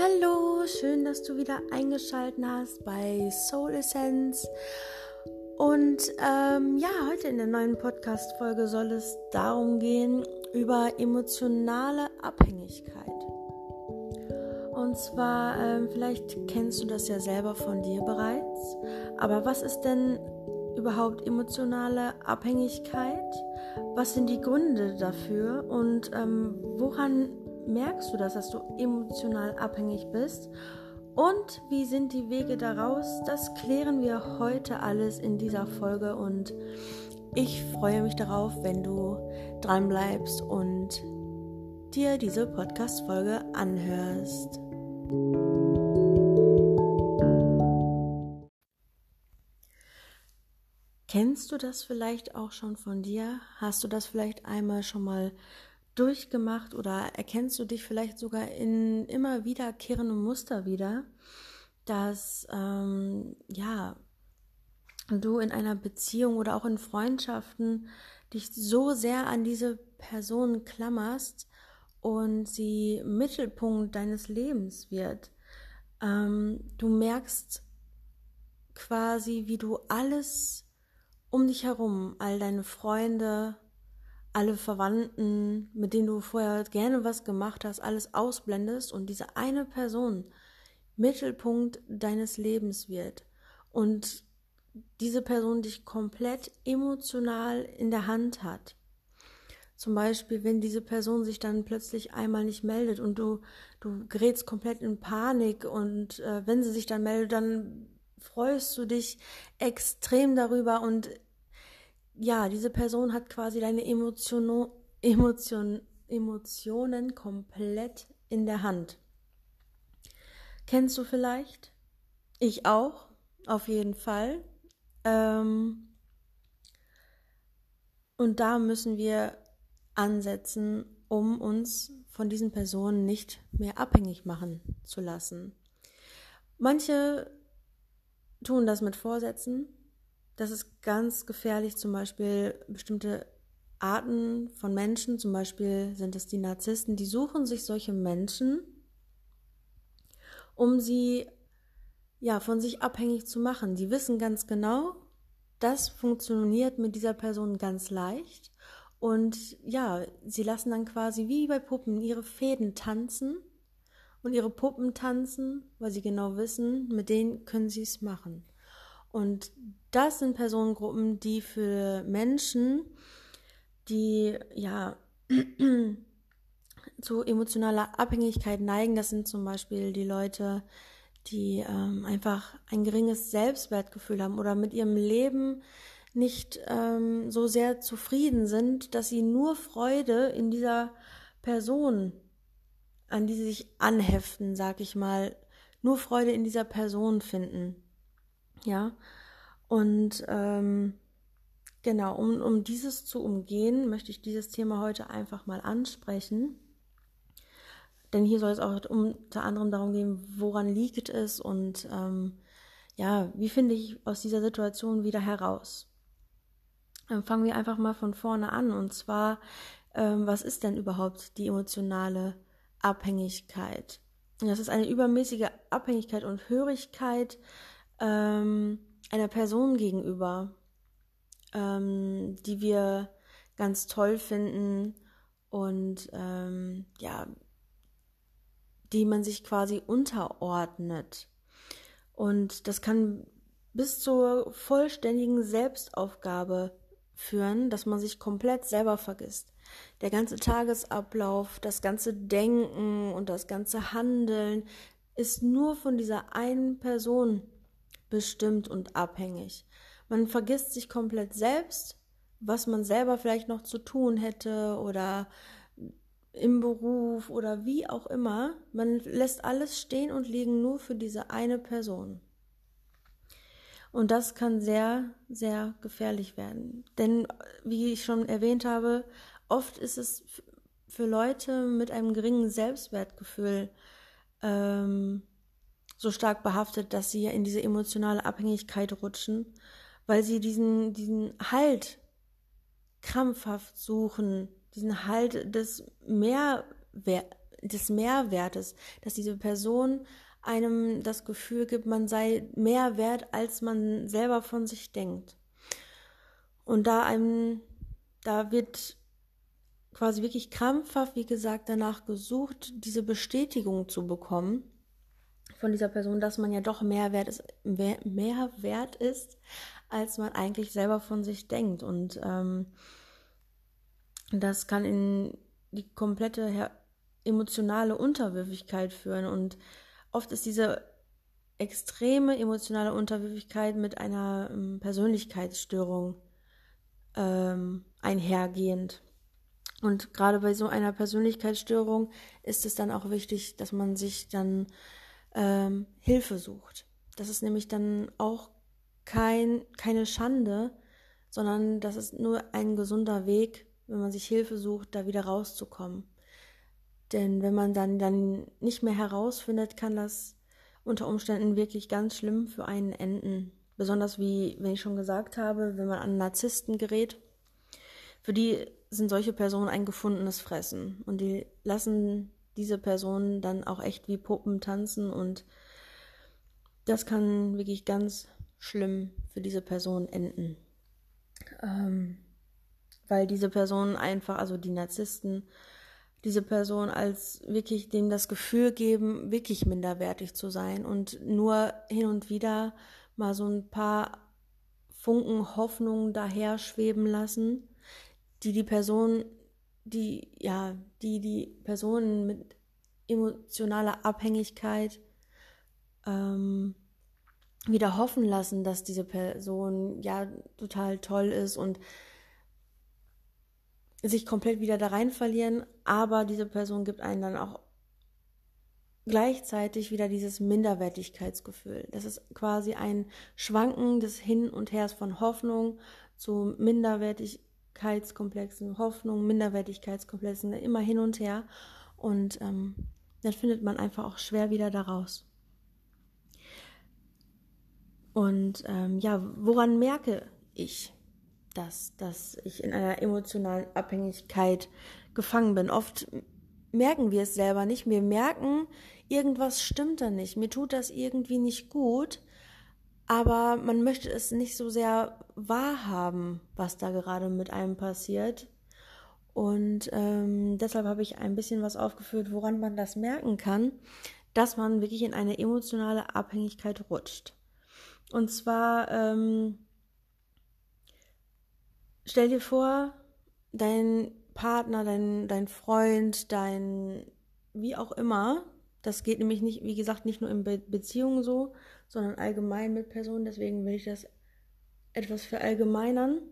Hallo, schön, dass du wieder eingeschaltet hast bei Soul Essence. Und ähm, ja, heute in der neuen Podcast-Folge soll es darum gehen, über emotionale Abhängigkeit. Und zwar, ähm, vielleicht kennst du das ja selber von dir bereits, aber was ist denn überhaupt emotionale Abhängigkeit? Was sind die Gründe dafür und ähm, woran merkst du das, dass du emotional abhängig bist? Und wie sind die Wege daraus? Das klären wir heute alles in dieser Folge und ich freue mich darauf, wenn du dran bleibst und dir diese Podcast-Folge anhörst. Kennst du das vielleicht auch schon von dir? Hast du das vielleicht einmal schon mal durchgemacht oder erkennst du dich vielleicht sogar in immer wiederkehrendem Muster wieder, dass ähm, ja du in einer Beziehung oder auch in Freundschaften dich so sehr an diese Person klammerst und sie Mittelpunkt deines Lebens wird. Ähm, du merkst quasi, wie du alles um dich herum, all deine Freunde, alle Verwandten, mit denen du vorher gerne was gemacht hast, alles ausblendest und diese eine Person Mittelpunkt deines Lebens wird und diese Person dich komplett emotional in der Hand hat. Zum Beispiel, wenn diese Person sich dann plötzlich einmal nicht meldet und du, du gerätst komplett in Panik und äh, wenn sie sich dann meldet, dann freust du dich extrem darüber und ja, diese Person hat quasi deine Emotion, Emotion, Emotionen komplett in der Hand. Kennst du vielleicht? Ich auch, auf jeden Fall. Ähm, und da müssen wir ansetzen, um uns von diesen Personen nicht mehr abhängig machen zu lassen. Manche tun das mit Vorsätzen, das ist ganz gefährlich, zum Beispiel bestimmte Arten von Menschen, zum Beispiel sind es die Narzissten, die suchen sich solche Menschen, um sie ja von sich abhängig zu machen. Die wissen ganz genau, das funktioniert mit dieser Person ganz leicht. Und ja, sie lassen dann quasi wie bei Puppen ihre Fäden tanzen und ihre Puppen tanzen, weil sie genau wissen, mit denen können sie es machen. Und das sind Personengruppen, die für Menschen, die ja zu emotionaler Abhängigkeit neigen, das sind zum Beispiel die Leute, die ähm, einfach ein geringes Selbstwertgefühl haben oder mit ihrem Leben nicht ähm, so sehr zufrieden sind, dass sie nur Freude in dieser Person, an die sie sich anheften, sag ich mal, nur Freude in dieser Person finden. Ja, und ähm, genau, um, um dieses zu umgehen, möchte ich dieses Thema heute einfach mal ansprechen. Denn hier soll es auch unter anderem darum gehen, woran liegt es und ähm, ja, wie finde ich aus dieser Situation wieder heraus. Dann fangen wir einfach mal von vorne an. Und zwar, ähm, was ist denn überhaupt die emotionale Abhängigkeit? Das ist eine übermäßige Abhängigkeit und Hörigkeit ähm, einer Person gegenüber, ähm, die wir ganz toll finden und ähm, ja, die man sich quasi unterordnet. Und das kann bis zur vollständigen Selbstaufgabe führen, dass man sich komplett selber vergisst. Der ganze Tagesablauf, das ganze Denken und das ganze Handeln ist nur von dieser einen Person bestimmt und abhängig. Man vergisst sich komplett selbst, was man selber vielleicht noch zu tun hätte oder im Beruf oder wie auch immer. Man lässt alles stehen und liegen nur für diese eine Person. Und das kann sehr, sehr gefährlich werden. Denn, wie ich schon erwähnt habe, oft ist es für Leute mit einem geringen Selbstwertgefühl ähm, so stark behaftet, dass sie in diese emotionale Abhängigkeit rutschen, weil sie diesen, diesen Halt krampfhaft suchen, diesen Halt des Mehrwert, des Mehrwertes, dass diese Person einem das Gefühl gibt, man sei mehr wert, als man selber von sich denkt. Und da einem, da wird quasi wirklich krampfhaft, wie gesagt, danach gesucht, diese Bestätigung zu bekommen von dieser Person, dass man ja doch mehr wert ist, mehr, mehr wert ist, als man eigentlich selber von sich denkt. Und ähm, das kann in die komplette emotionale Unterwürfigkeit führen. Und oft ist diese extreme emotionale Unterwürfigkeit mit einer ähm, Persönlichkeitsstörung ähm, einhergehend. Und gerade bei so einer Persönlichkeitsstörung ist es dann auch wichtig, dass man sich dann ähm, Hilfe sucht. Das ist nämlich dann auch kein, keine Schande, sondern das ist nur ein gesunder Weg, wenn man sich Hilfe sucht, da wieder rauszukommen. Denn wenn man dann, dann nicht mehr herausfindet, kann das unter Umständen wirklich ganz schlimm für einen enden. Besonders wie, wenn ich schon gesagt habe, wenn man an Narzissten gerät, für die sind solche Personen ein gefundenes Fressen und die lassen diese Personen dann auch echt wie Puppen tanzen und das kann wirklich ganz schlimm für diese Person enden. Ähm, weil diese Personen einfach, also die Narzissten, diese Person als wirklich dem das Gefühl geben, wirklich minderwertig zu sein und nur hin und wieder mal so ein paar Funken Hoffnung daher schweben lassen, die die Person die, ja, die die Personen mit emotionaler Abhängigkeit ähm, wieder hoffen lassen, dass diese Person ja total toll ist und sich komplett wieder da rein verlieren, aber diese Person gibt einen dann auch gleichzeitig wieder dieses Minderwertigkeitsgefühl. Das ist quasi ein Schwanken des Hin und Hers von Hoffnung zu Minderwertig Minderwertigkeitskomplexen, Hoffnung, Minderwertigkeitskomplexen, immer hin und her. Und ähm, dann findet man einfach auch schwer wieder daraus. Und ähm, ja, woran merke ich das, dass ich in einer emotionalen Abhängigkeit gefangen bin? Oft merken wir es selber nicht. Wir merken, irgendwas stimmt da nicht. Mir tut das irgendwie nicht gut aber man möchte es nicht so sehr wahrhaben, was da gerade mit einem passiert. Und ähm, deshalb habe ich ein bisschen was aufgeführt, woran man das merken kann, dass man wirklich in eine emotionale Abhängigkeit rutscht. Und zwar, ähm, stell dir vor, dein Partner, dein, dein Freund, dein wie auch immer, das geht nämlich nicht, wie gesagt, nicht nur in Be Beziehungen so, sondern allgemein mit Personen. Deswegen will ich das etwas verallgemeinern.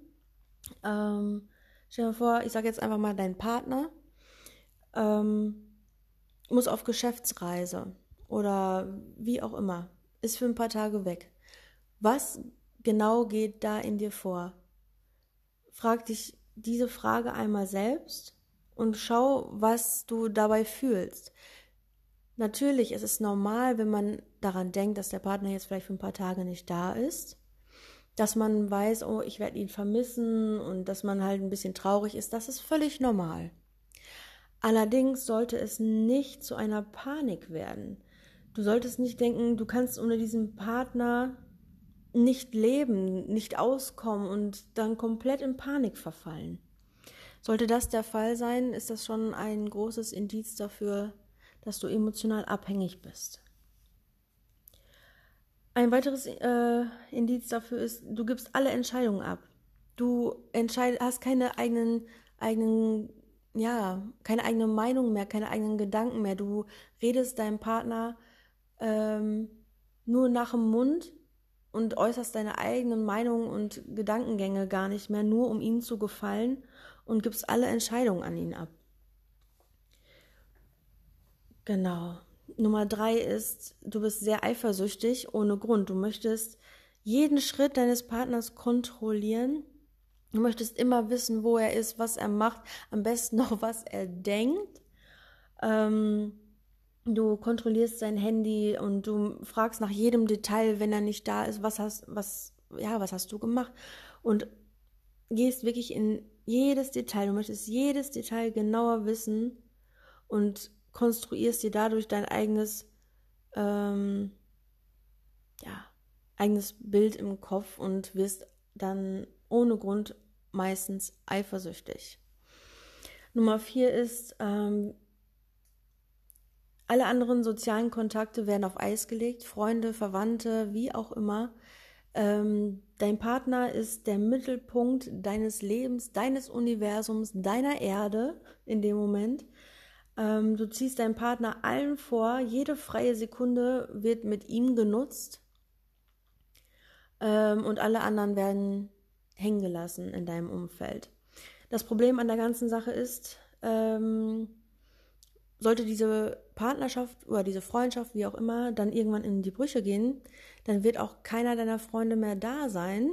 Ähm, stell dir vor, ich sage jetzt einfach mal, dein Partner ähm, muss auf Geschäftsreise oder wie auch immer, ist für ein paar Tage weg. Was genau geht da in dir vor? Frag dich diese Frage einmal selbst und schau, was du dabei fühlst. Natürlich ist es normal, wenn man daran denkt, dass der Partner jetzt vielleicht für ein paar Tage nicht da ist, dass man weiß, oh, ich werde ihn vermissen und dass man halt ein bisschen traurig ist, das ist völlig normal. Allerdings sollte es nicht zu einer Panik werden. Du solltest nicht denken, du kannst ohne diesen Partner nicht leben, nicht auskommen und dann komplett in Panik verfallen. Sollte das der Fall sein, ist das schon ein großes Indiz dafür, dass du emotional abhängig bist. Ein weiteres äh, Indiz dafür ist, du gibst alle Entscheidungen ab. Du hast keine eigenen, eigenen, ja, keine eigene Meinung mehr, keine eigenen Gedanken mehr. Du redest deinem Partner ähm, nur nach dem Mund und äußerst deine eigenen Meinungen und Gedankengänge gar nicht mehr, nur um ihm zu gefallen und gibst alle Entscheidungen an ihn ab. Genau. Nummer drei ist, du bist sehr eifersüchtig ohne Grund. Du möchtest jeden Schritt deines Partners kontrollieren. Du möchtest immer wissen, wo er ist, was er macht, am besten noch, was er denkt. Ähm, du kontrollierst sein Handy und du fragst nach jedem Detail, wenn er nicht da ist, was hast, was, ja, was hast du gemacht? Und gehst wirklich in jedes Detail. Du möchtest jedes Detail genauer wissen und konstruierst dir dadurch dein eigenes, ähm, ja, eigenes Bild im Kopf und wirst dann ohne Grund meistens eifersüchtig. Nummer vier ist, ähm, alle anderen sozialen Kontakte werden auf Eis gelegt, Freunde, Verwandte, wie auch immer. Ähm, dein Partner ist der Mittelpunkt deines Lebens, deines Universums, deiner Erde in dem Moment. Ähm, du ziehst deinen Partner allen vor, jede freie Sekunde wird mit ihm genutzt ähm, und alle anderen werden hängen gelassen in deinem Umfeld. Das Problem an der ganzen Sache ist, ähm, sollte diese Partnerschaft oder diese Freundschaft, wie auch immer, dann irgendwann in die Brüche gehen, dann wird auch keiner deiner Freunde mehr da sein,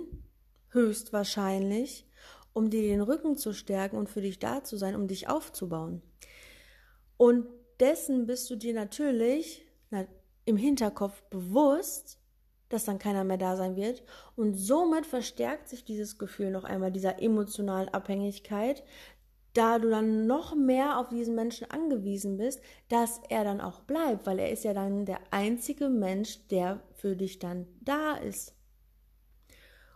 höchstwahrscheinlich, um dir den Rücken zu stärken und für dich da zu sein, um dich aufzubauen. Und dessen bist du dir natürlich na, im Hinterkopf bewusst, dass dann keiner mehr da sein wird. Und somit verstärkt sich dieses Gefühl noch einmal dieser emotionalen Abhängigkeit, da du dann noch mehr auf diesen Menschen angewiesen bist, dass er dann auch bleibt, weil er ist ja dann der einzige Mensch, der für dich dann da ist.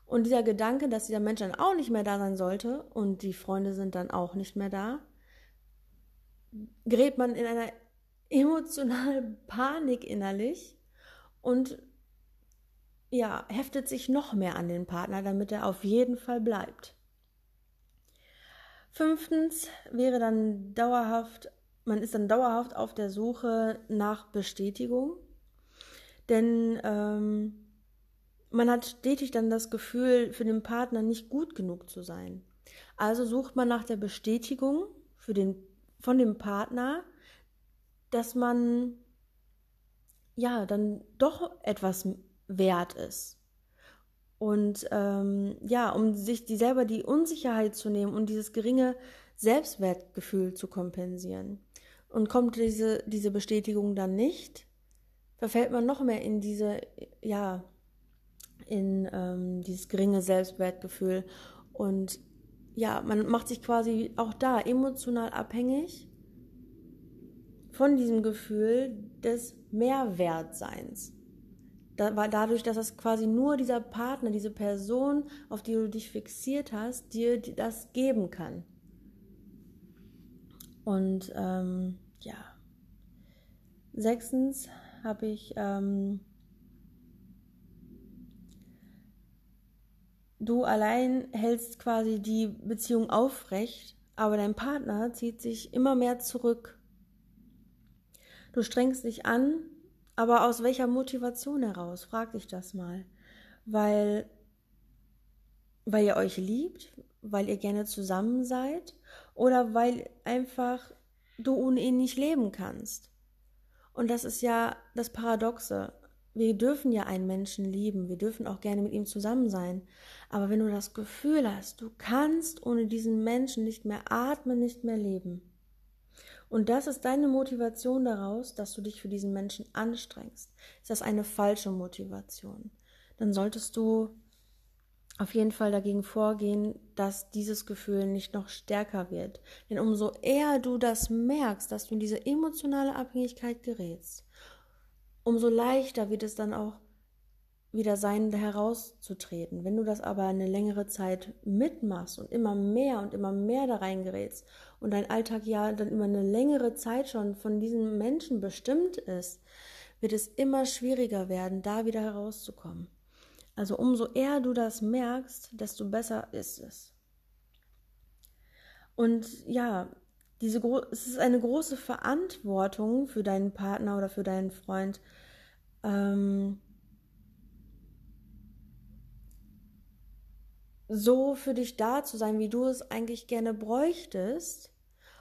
Und dieser Gedanke, dass dieser Mensch dann auch nicht mehr da sein sollte und die Freunde sind dann auch nicht mehr da, gerät man in einer emotionalen Panik innerlich und ja, heftet sich noch mehr an den Partner, damit er auf jeden Fall bleibt. Fünftens wäre dann dauerhaft, man ist dann dauerhaft auf der Suche nach Bestätigung, denn ähm, man hat stetig dann das Gefühl, für den Partner nicht gut genug zu sein. Also sucht man nach der Bestätigung für den, von dem Partner, dass man ja dann doch etwas wert ist. Und ähm, ja, um sich die selber die Unsicherheit zu nehmen und dieses geringe Selbstwertgefühl zu kompensieren. Und kommt diese, diese Bestätigung dann nicht, verfällt man noch mehr in diese, ja, in ähm, dieses geringe Selbstwertgefühl. Und ja, man macht sich quasi auch da emotional abhängig von diesem Gefühl des Mehrwertseins dadurch, dass es quasi nur dieser Partner, diese Person, auf die du dich fixiert hast, dir das geben kann. Und ähm, ja. Sechstens habe ich ähm, du allein hältst quasi die Beziehung aufrecht, aber dein Partner zieht sich immer mehr zurück. Du strengst dich an, aber aus welcher Motivation heraus? Frag dich das mal. Weil, weil ihr euch liebt, weil ihr gerne zusammen seid oder weil einfach du ohne ihn nicht leben kannst. Und das ist ja das Paradoxe. Wir dürfen ja einen Menschen lieben, wir dürfen auch gerne mit ihm zusammen sein. Aber wenn du das Gefühl hast, du kannst ohne diesen Menschen nicht mehr atmen, nicht mehr leben, und das ist deine Motivation daraus, dass du dich für diesen Menschen anstrengst. Ist das eine falsche Motivation? Dann solltest du auf jeden Fall dagegen vorgehen, dass dieses Gefühl nicht noch stärker wird. Denn umso eher du das merkst, dass du in diese emotionale Abhängigkeit gerätst, umso leichter wird es dann auch wieder sein, herauszutreten. Wenn du das aber eine längere Zeit mitmachst und immer mehr und immer mehr da reingerätst und dein Alltag ja dann über eine längere Zeit schon von diesen Menschen bestimmt ist, wird es immer schwieriger werden, da wieder herauszukommen. Also umso eher du das merkst, desto besser ist es. Und ja, diese es ist eine große Verantwortung für deinen Partner oder für deinen Freund, ähm, so für dich da zu sein, wie du es eigentlich gerne bräuchtest.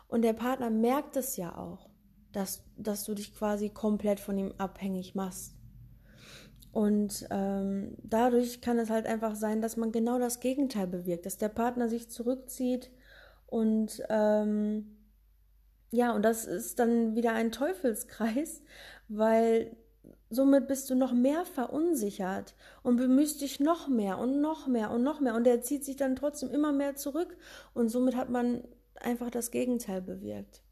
Und der Partner merkt es ja auch, dass, dass du dich quasi komplett von ihm abhängig machst. Und ähm, dadurch kann es halt einfach sein, dass man genau das Gegenteil bewirkt, dass der Partner sich zurückzieht und ähm, ja, und das ist dann wieder ein Teufelskreis, weil Somit bist du noch mehr verunsichert und bemühst dich noch mehr und noch mehr und noch mehr. Und er zieht sich dann trotzdem immer mehr zurück. Und somit hat man einfach das Gegenteil bewirkt.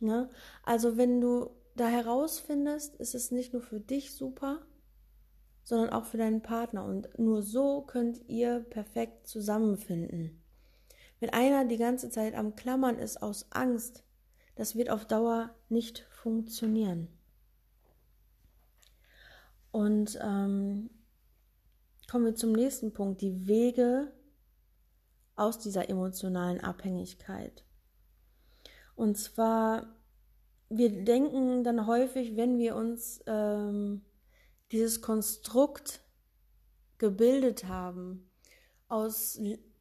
Ne? Also wenn du da herausfindest, ist es nicht nur für dich super, sondern auch für deinen Partner. Und nur so könnt ihr perfekt zusammenfinden. Wenn einer die ganze Zeit am Klammern ist aus Angst, das wird auf Dauer nicht funktionieren. Und ähm, kommen wir zum nächsten Punkt, die Wege aus dieser emotionalen Abhängigkeit. Und zwar, wir denken dann häufig, wenn wir uns ähm, dieses Konstrukt gebildet haben aus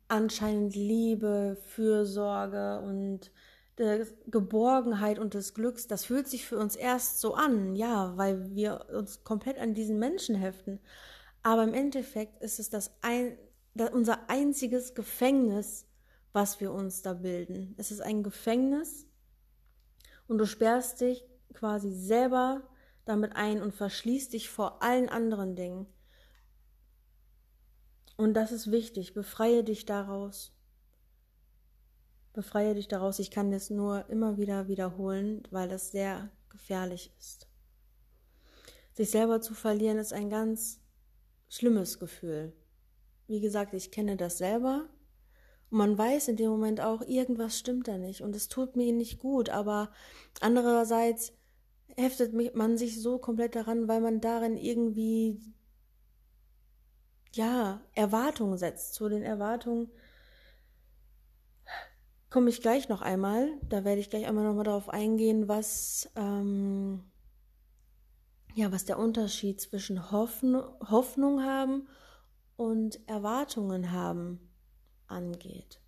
anscheinend Liebe, Fürsorge und der Geborgenheit und des Glücks, das fühlt sich für uns erst so an, ja, weil wir uns komplett an diesen Menschen heften. Aber im Endeffekt ist es das ein, das unser einziges Gefängnis, was wir uns da bilden. Es ist ein Gefängnis und du sperrst dich quasi selber damit ein und verschließt dich vor allen anderen Dingen. Und das ist wichtig. Befreie dich daraus. Befreie dich daraus. Ich kann das nur immer wieder wiederholen, weil das sehr gefährlich ist. Sich selber zu verlieren ist ein ganz schlimmes Gefühl. Wie gesagt, ich kenne das selber. Und man weiß in dem Moment auch, irgendwas stimmt da nicht und es tut mir nicht gut, aber andererseits heftet man sich so komplett daran, weil man darin irgendwie ja Erwartungen setzt. Zu den Erwartungen komme ich gleich noch einmal. Da werde ich gleich einmal noch mal darauf eingehen, was ähm, ja was der Unterschied zwischen Hoffnung, Hoffnung haben und Erwartungen haben angeht.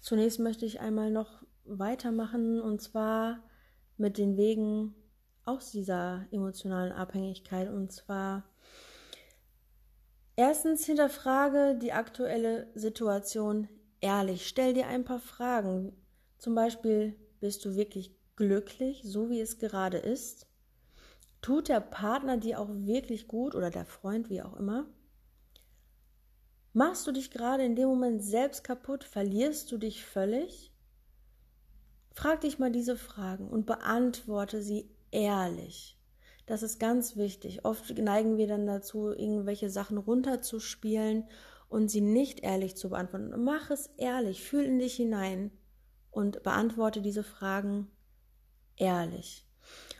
Zunächst möchte ich einmal noch weitermachen und zwar mit den Wegen aus dieser emotionalen Abhängigkeit. Und zwar erstens hinterfrage die aktuelle Situation ehrlich. Stell dir ein paar Fragen. Zum Beispiel, bist du wirklich glücklich, so wie es gerade ist? Tut der Partner dir auch wirklich gut oder der Freund, wie auch immer? Machst du dich gerade in dem Moment selbst kaputt? Verlierst du dich völlig? Frag dich mal diese Fragen und beantworte sie ehrlich. Das ist ganz wichtig. Oft neigen wir dann dazu, irgendwelche Sachen runterzuspielen und sie nicht ehrlich zu beantworten. Mach es ehrlich, fühl in dich hinein und beantworte diese Fragen ehrlich.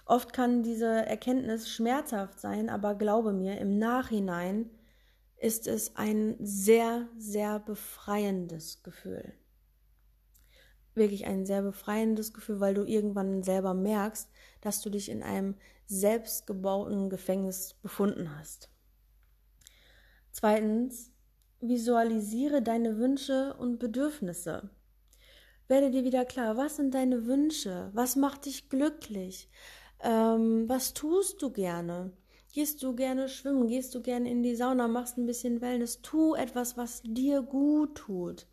Oft kann diese Erkenntnis schmerzhaft sein, aber glaube mir, im Nachhinein ist es ein sehr, sehr befreiendes Gefühl wirklich ein sehr befreiendes Gefühl, weil du irgendwann selber merkst, dass du dich in einem selbstgebauten Gefängnis befunden hast. Zweitens, visualisiere deine Wünsche und Bedürfnisse. Werde dir wieder klar, was sind deine Wünsche? Was macht dich glücklich? Ähm, was tust du gerne? Gehst du gerne schwimmen? Gehst du gerne in die Sauna? Machst ein bisschen Wellness? Tu etwas, was dir gut tut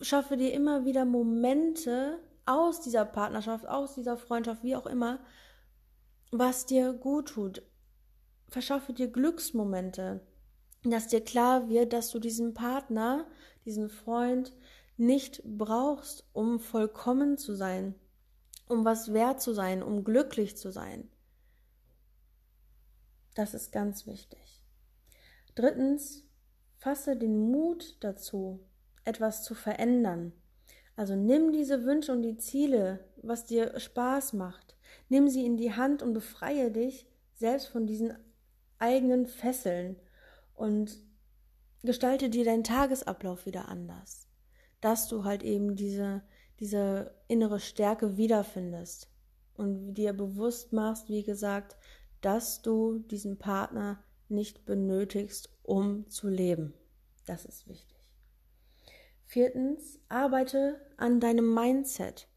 schaffe dir immer wieder Momente aus dieser Partnerschaft, aus dieser Freundschaft, wie auch immer, was dir gut tut. Verschaffe dir Glücksmomente, dass dir klar wird, dass du diesen Partner, diesen Freund nicht brauchst, um vollkommen zu sein, um was wert zu sein, um glücklich zu sein. Das ist ganz wichtig. Drittens, fasse den Mut dazu, etwas zu verändern. Also nimm diese Wünsche und die Ziele, was dir Spaß macht, nimm sie in die Hand und befreie dich selbst von diesen eigenen Fesseln und gestalte dir deinen Tagesablauf wieder anders, dass du halt eben diese, diese innere Stärke wiederfindest und dir bewusst machst, wie gesagt, dass du diesen Partner nicht benötigst, um zu leben. Das ist wichtig. Viertens, arbeite an deinem Mindset.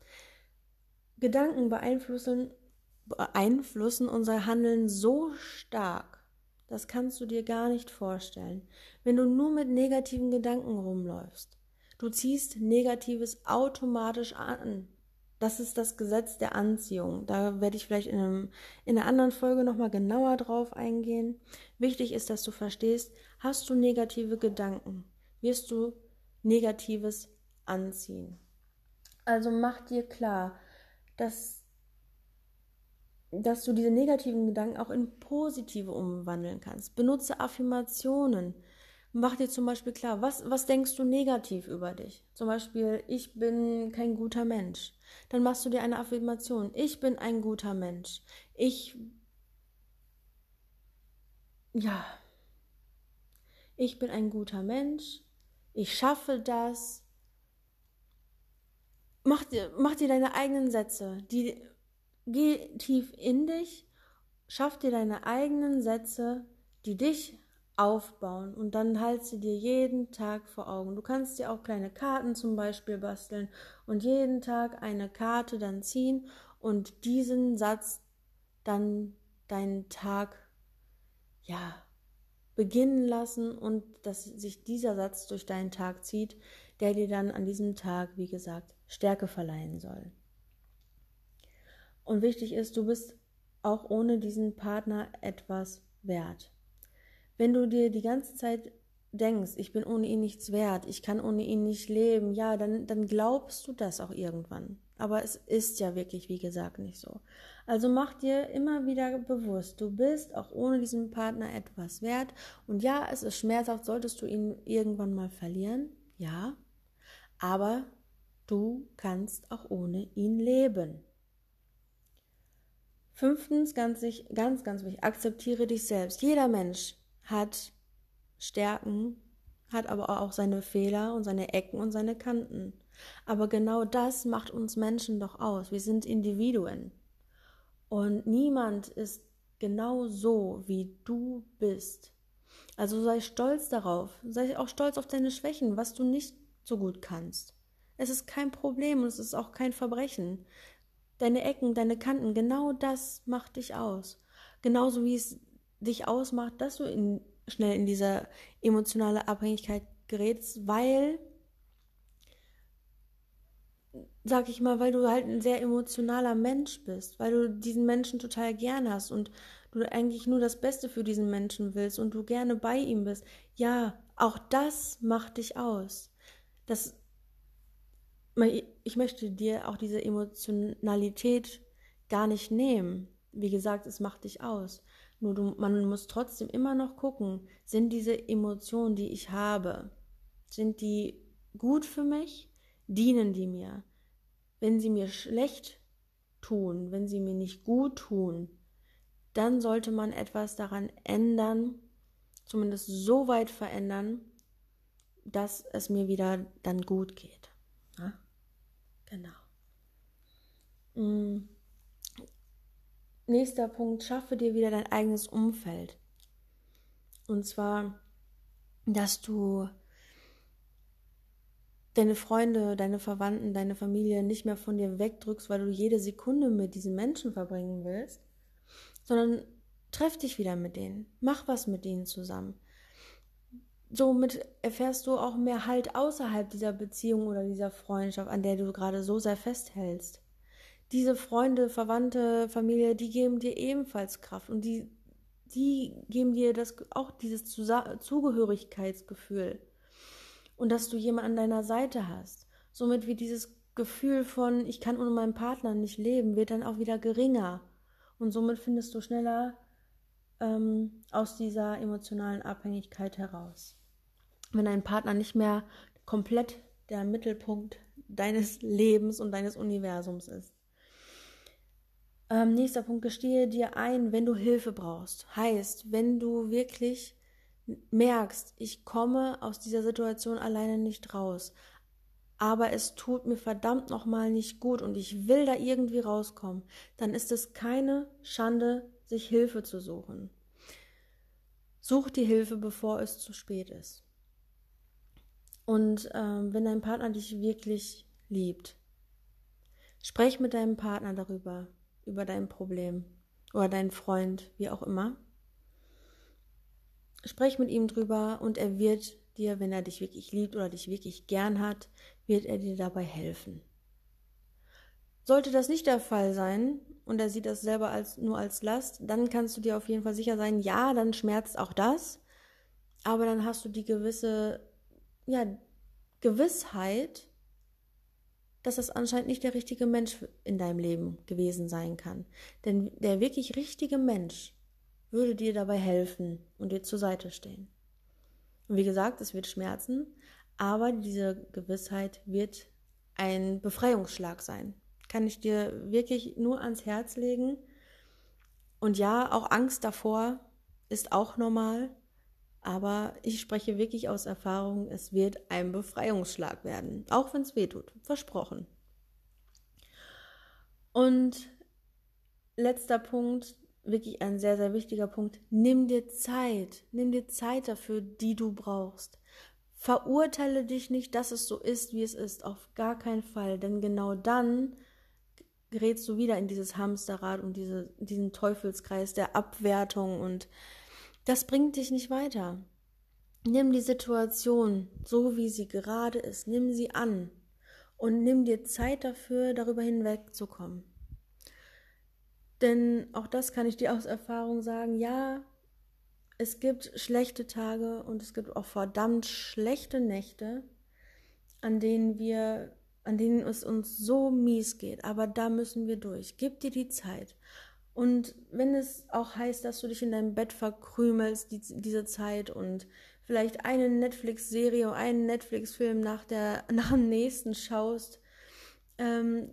Gedanken beeinflussen, beeinflussen unser Handeln so stark, das kannst du dir gar nicht vorstellen. Wenn du nur mit negativen Gedanken rumläufst, du ziehst Negatives automatisch an. Das ist das Gesetz der Anziehung. Da werde ich vielleicht in, einem, in einer anderen Folge nochmal genauer drauf eingehen. Wichtig ist, dass du verstehst, hast du negative Gedanken, wirst du Negatives anziehen. Also mach dir klar, dass, dass du diese negativen Gedanken auch in positive umwandeln kannst. Benutze Affirmationen. Mach dir zum Beispiel klar, was, was denkst du negativ über dich? Zum Beispiel, ich bin kein guter Mensch. Dann machst du dir eine Affirmation. Ich bin ein guter Mensch. Ich, ja, ich bin ein guter Mensch. Ich schaffe das. Mach dir, mach dir deine eigenen Sätze. Die, geh tief in dich. Schaff dir deine eigenen Sätze, die dich aufbauen und dann halt sie dir jeden Tag vor Augen. Du kannst dir auch kleine Karten zum Beispiel basteln und jeden Tag eine Karte dann ziehen und diesen Satz dann deinen Tag ja beginnen lassen und dass sich dieser Satz durch deinen Tag zieht, der dir dann an diesem Tag, wie gesagt, Stärke verleihen soll. Und wichtig ist, du bist auch ohne diesen Partner etwas wert. Wenn du dir die ganze Zeit denkst, ich bin ohne ihn nichts wert, ich kann ohne ihn nicht leben, ja, dann, dann glaubst du das auch irgendwann. Aber es ist ja wirklich, wie gesagt, nicht so. Also mach dir immer wieder bewusst, du bist auch ohne diesen Partner etwas wert. Und ja, es ist schmerzhaft, solltest du ihn irgendwann mal verlieren. Ja. Aber du kannst auch ohne ihn leben. Fünftens, ganz, ganz, ganz wichtig, akzeptiere dich selbst. Jeder Mensch hat Stärken, hat aber auch seine Fehler und seine Ecken und seine Kanten. Aber genau das macht uns Menschen doch aus. Wir sind Individuen. Und niemand ist genau so, wie du bist. Also sei stolz darauf. Sei auch stolz auf deine Schwächen, was du nicht so gut kannst. Es ist kein Problem und es ist auch kein Verbrechen. Deine Ecken, deine Kanten, genau das macht dich aus. Genauso wie es dich ausmacht, dass du in, schnell in diese emotionale Abhängigkeit gerätst, weil, sag ich mal, weil du halt ein sehr emotionaler Mensch bist, weil du diesen Menschen total gern hast und du eigentlich nur das Beste für diesen Menschen willst und du gerne bei ihm bist. Ja, auch das macht dich aus. Das, ich möchte dir auch diese Emotionalität gar nicht nehmen. Wie gesagt, es macht dich aus. Nur du, man muss trotzdem immer noch gucken, sind diese Emotionen, die ich habe, sind die gut für mich? Dienen die mir? Wenn sie mir schlecht tun, wenn sie mir nicht gut tun, dann sollte man etwas daran ändern, zumindest so weit verändern, dass es mir wieder dann gut geht. Ja? Genau. Mm. Nächster Punkt, schaffe dir wieder dein eigenes Umfeld. Und zwar, dass du deine Freunde, deine Verwandten, deine Familie nicht mehr von dir wegdrückst, weil du jede Sekunde mit diesen Menschen verbringen willst, sondern treff dich wieder mit denen, mach was mit ihnen zusammen. Somit erfährst du auch mehr Halt außerhalb dieser Beziehung oder dieser Freundschaft, an der du gerade so sehr festhältst diese Freunde, Verwandte, Familie, die geben dir ebenfalls Kraft und die, die geben dir das, auch dieses Zugehörigkeitsgefühl und dass du jemanden an deiner Seite hast. Somit wird dieses Gefühl von, ich kann ohne meinen Partner nicht leben, wird dann auch wieder geringer. Und somit findest du schneller ähm, aus dieser emotionalen Abhängigkeit heraus. Wenn dein Partner nicht mehr komplett der Mittelpunkt deines Lebens und deines Universums ist. Ähm, nächster Punkt, gestehe dir ein, wenn du Hilfe brauchst. Heißt, wenn du wirklich merkst, ich komme aus dieser Situation alleine nicht raus, aber es tut mir verdammt nochmal nicht gut und ich will da irgendwie rauskommen, dann ist es keine Schande, sich Hilfe zu suchen. Such die Hilfe, bevor es zu spät ist. Und ähm, wenn dein Partner dich wirklich liebt, sprech mit deinem Partner darüber, über dein Problem oder deinen Freund, wie auch immer. Sprech mit ihm drüber und er wird dir, wenn er dich wirklich liebt oder dich wirklich gern hat, wird er dir dabei helfen. Sollte das nicht der Fall sein und er sieht das selber als, nur als Last, dann kannst du dir auf jeden Fall sicher sein, ja, dann schmerzt auch das, aber dann hast du die gewisse, ja, Gewissheit, dass das anscheinend nicht der richtige Mensch in deinem Leben gewesen sein kann. Denn der wirklich richtige Mensch würde dir dabei helfen und dir zur Seite stehen. Und wie gesagt, es wird schmerzen, aber diese Gewissheit wird ein Befreiungsschlag sein. Kann ich dir wirklich nur ans Herz legen. Und ja, auch Angst davor ist auch normal, aber ich spreche wirklich aus Erfahrung, es wird ein Befreiungsschlag werden, auch wenn es weh tut, versprochen. Und letzter Punkt, wirklich ein sehr, sehr wichtiger Punkt. Nimm dir Zeit. Nimm dir Zeit dafür, die du brauchst. Verurteile dich nicht, dass es so ist, wie es ist. Auf gar keinen Fall. Denn genau dann gerätst du wieder in dieses Hamsterrad und diese, diesen Teufelskreis der Abwertung und das bringt dich nicht weiter. Nimm die Situation so, wie sie gerade ist. Nimm sie an und nimm dir Zeit dafür, darüber hinwegzukommen. Denn auch das kann ich dir aus Erfahrung sagen, ja, es gibt schlechte Tage und es gibt auch verdammt schlechte Nächte, an denen wir, an denen es uns so mies geht. Aber da müssen wir durch. Gib dir die Zeit. Und wenn es auch heißt, dass du dich in deinem Bett verkrümelst, die, diese Zeit und vielleicht eine Netflix-Serie, einen Netflix-Film nach, nach dem nächsten schaust, ähm,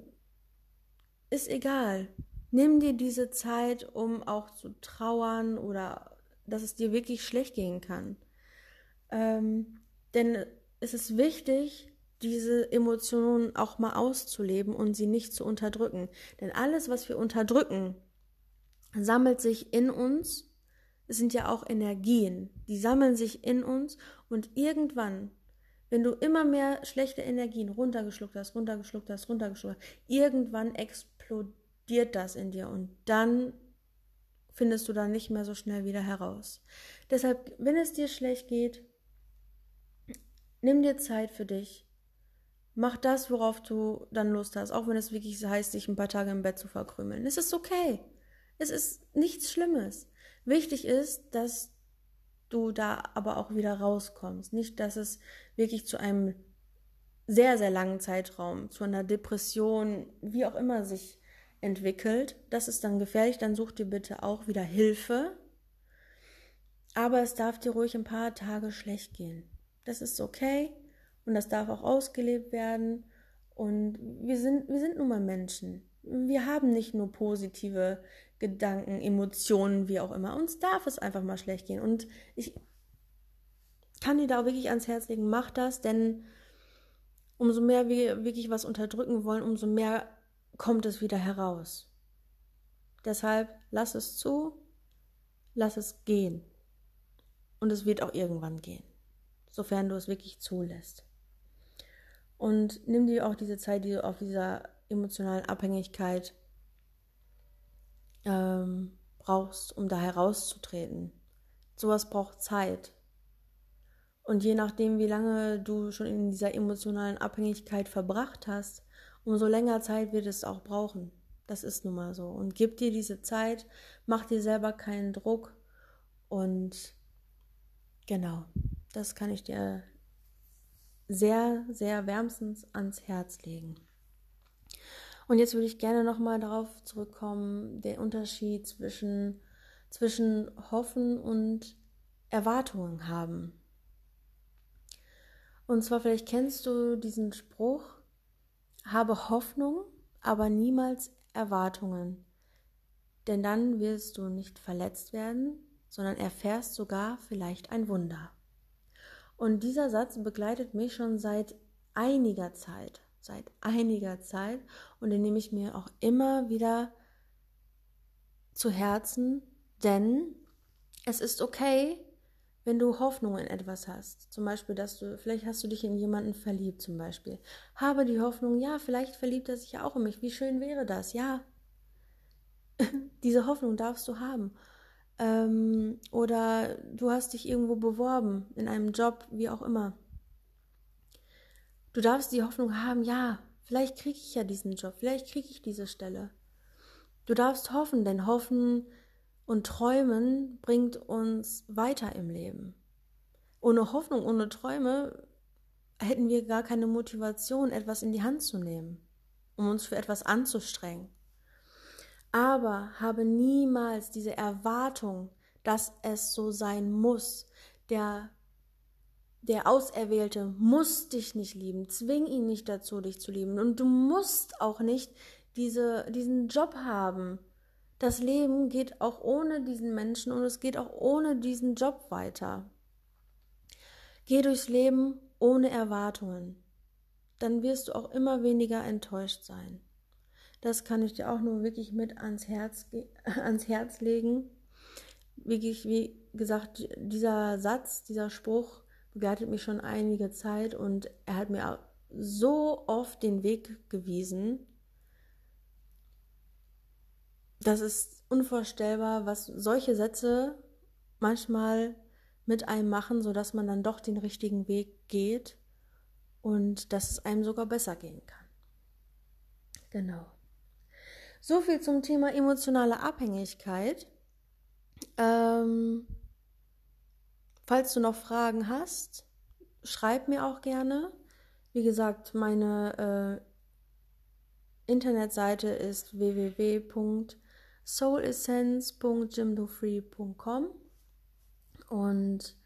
ist egal. Nimm dir diese Zeit, um auch zu trauern oder dass es dir wirklich schlecht gehen kann. Ähm, denn es ist wichtig, diese Emotionen auch mal auszuleben und sie nicht zu unterdrücken. Denn alles, was wir unterdrücken, sammelt sich in uns. Es sind ja auch Energien, die sammeln sich in uns und irgendwann, wenn du immer mehr schlechte Energien runtergeschluckt hast, runtergeschluckt hast, runtergeschluckt hast, irgendwann explodiert das in dir und dann findest du dann nicht mehr so schnell wieder heraus. Deshalb, wenn es dir schlecht geht, nimm dir Zeit für dich. Mach das, worauf du dann Lust hast, auch wenn es wirklich heißt, dich ein paar Tage im Bett zu verkrümeln. Es ist okay. Es ist nichts Schlimmes. Wichtig ist, dass du da aber auch wieder rauskommst. Nicht, dass es wirklich zu einem sehr, sehr langen Zeitraum, zu einer Depression, wie auch immer sich entwickelt. Das ist dann gefährlich, dann such dir bitte auch wieder Hilfe. Aber es darf dir ruhig ein paar Tage schlecht gehen. Das ist okay und das darf auch ausgelebt werden. Und wir sind, wir sind nun mal Menschen. Wir haben nicht nur positive Gedanken, Emotionen, wie auch immer. Uns darf es einfach mal schlecht gehen. Und ich kann dir da auch wirklich ans Herz legen, mach das, denn umso mehr wir wirklich was unterdrücken wollen, umso mehr kommt es wieder heraus. Deshalb lass es zu, lass es gehen. Und es wird auch irgendwann gehen, sofern du es wirklich zulässt. Und nimm dir auch diese Zeit, die du auf dieser emotionalen Abhängigkeit ähm, brauchst, um da herauszutreten. Sowas braucht Zeit. Und je nachdem, wie lange du schon in dieser emotionalen Abhängigkeit verbracht hast, umso länger Zeit wird es auch brauchen. Das ist nun mal so. Und gib dir diese Zeit, mach dir selber keinen Druck und genau, das kann ich dir sehr, sehr wärmstens ans Herz legen. Und jetzt würde ich gerne nochmal darauf zurückkommen, den Unterschied zwischen, zwischen Hoffen und Erwartungen haben. Und zwar vielleicht kennst du diesen Spruch, habe Hoffnung, aber niemals Erwartungen, denn dann wirst du nicht verletzt werden, sondern erfährst sogar vielleicht ein Wunder. Und dieser Satz begleitet mich schon seit einiger Zeit, seit einiger Zeit und den nehme ich mir auch immer wieder zu Herzen, denn es ist okay, wenn du Hoffnung in etwas hast, zum Beispiel, dass du, vielleicht hast du dich in jemanden verliebt, zum Beispiel, habe die Hoffnung, ja, vielleicht verliebt er sich ja auch in mich, wie schön wäre das, ja. Diese Hoffnung darfst du haben. Ähm, oder du hast dich irgendwo beworben, in einem Job, wie auch immer. Du darfst die Hoffnung haben, ja, vielleicht kriege ich ja diesen Job, vielleicht kriege ich diese Stelle. Du darfst hoffen, denn Hoffen und Träumen bringt uns weiter im Leben. Ohne Hoffnung, ohne Träume hätten wir gar keine Motivation, etwas in die Hand zu nehmen, um uns für etwas anzustrengen. Aber habe niemals diese Erwartung, dass es so sein muss. Der, der Auserwählte muss dich nicht lieben, zwing ihn nicht dazu, dich zu lieben. Und du musst auch nicht diese, diesen Job haben. Das Leben geht auch ohne diesen Menschen und es geht auch ohne diesen Job weiter. Geh durchs Leben ohne Erwartungen. Dann wirst du auch immer weniger enttäuscht sein. Das kann ich dir auch nur wirklich mit ans Herz, ans Herz legen. Wirklich, wie gesagt, dieser Satz, dieser Spruch begleitet mich schon einige Zeit und er hat mir so oft den Weg gewiesen. Das ist unvorstellbar, was solche Sätze manchmal mit einem machen, sodass man dann doch den richtigen Weg geht und dass es einem sogar besser gehen kann. Genau. So viel zum Thema emotionale Abhängigkeit. Ähm, falls du noch Fragen hast, schreib mir auch gerne. Wie gesagt, meine äh, Internetseite ist www.soulessence.jimdofree.com und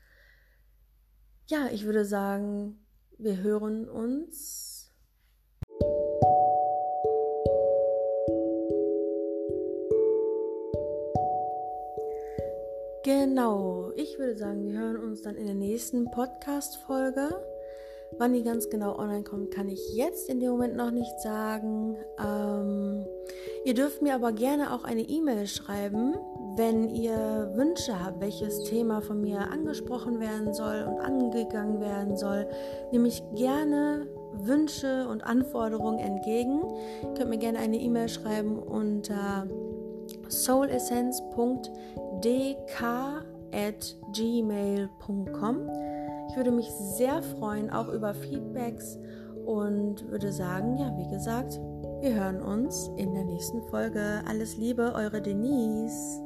ja, ich würde sagen, wir hören uns. Genau, ich würde sagen, wir hören uns dann in der nächsten Podcast-Folge. Wann die ganz genau online kommt, kann ich jetzt in dem Moment noch nicht sagen. Ähm, ihr dürft mir aber gerne auch eine E-Mail schreiben, wenn ihr Wünsche habt, welches Thema von mir angesprochen werden soll und angegangen werden soll. Nehme ich gerne Wünsche und Anforderungen entgegen. Ihr könnt mir gerne eine E-Mail schreiben unter soulessence.dk at gmail.com. Ich würde mich sehr freuen, auch über Feedbacks und würde sagen, ja, wie gesagt, wir hören uns in der nächsten Folge. Alles Liebe, eure Denise.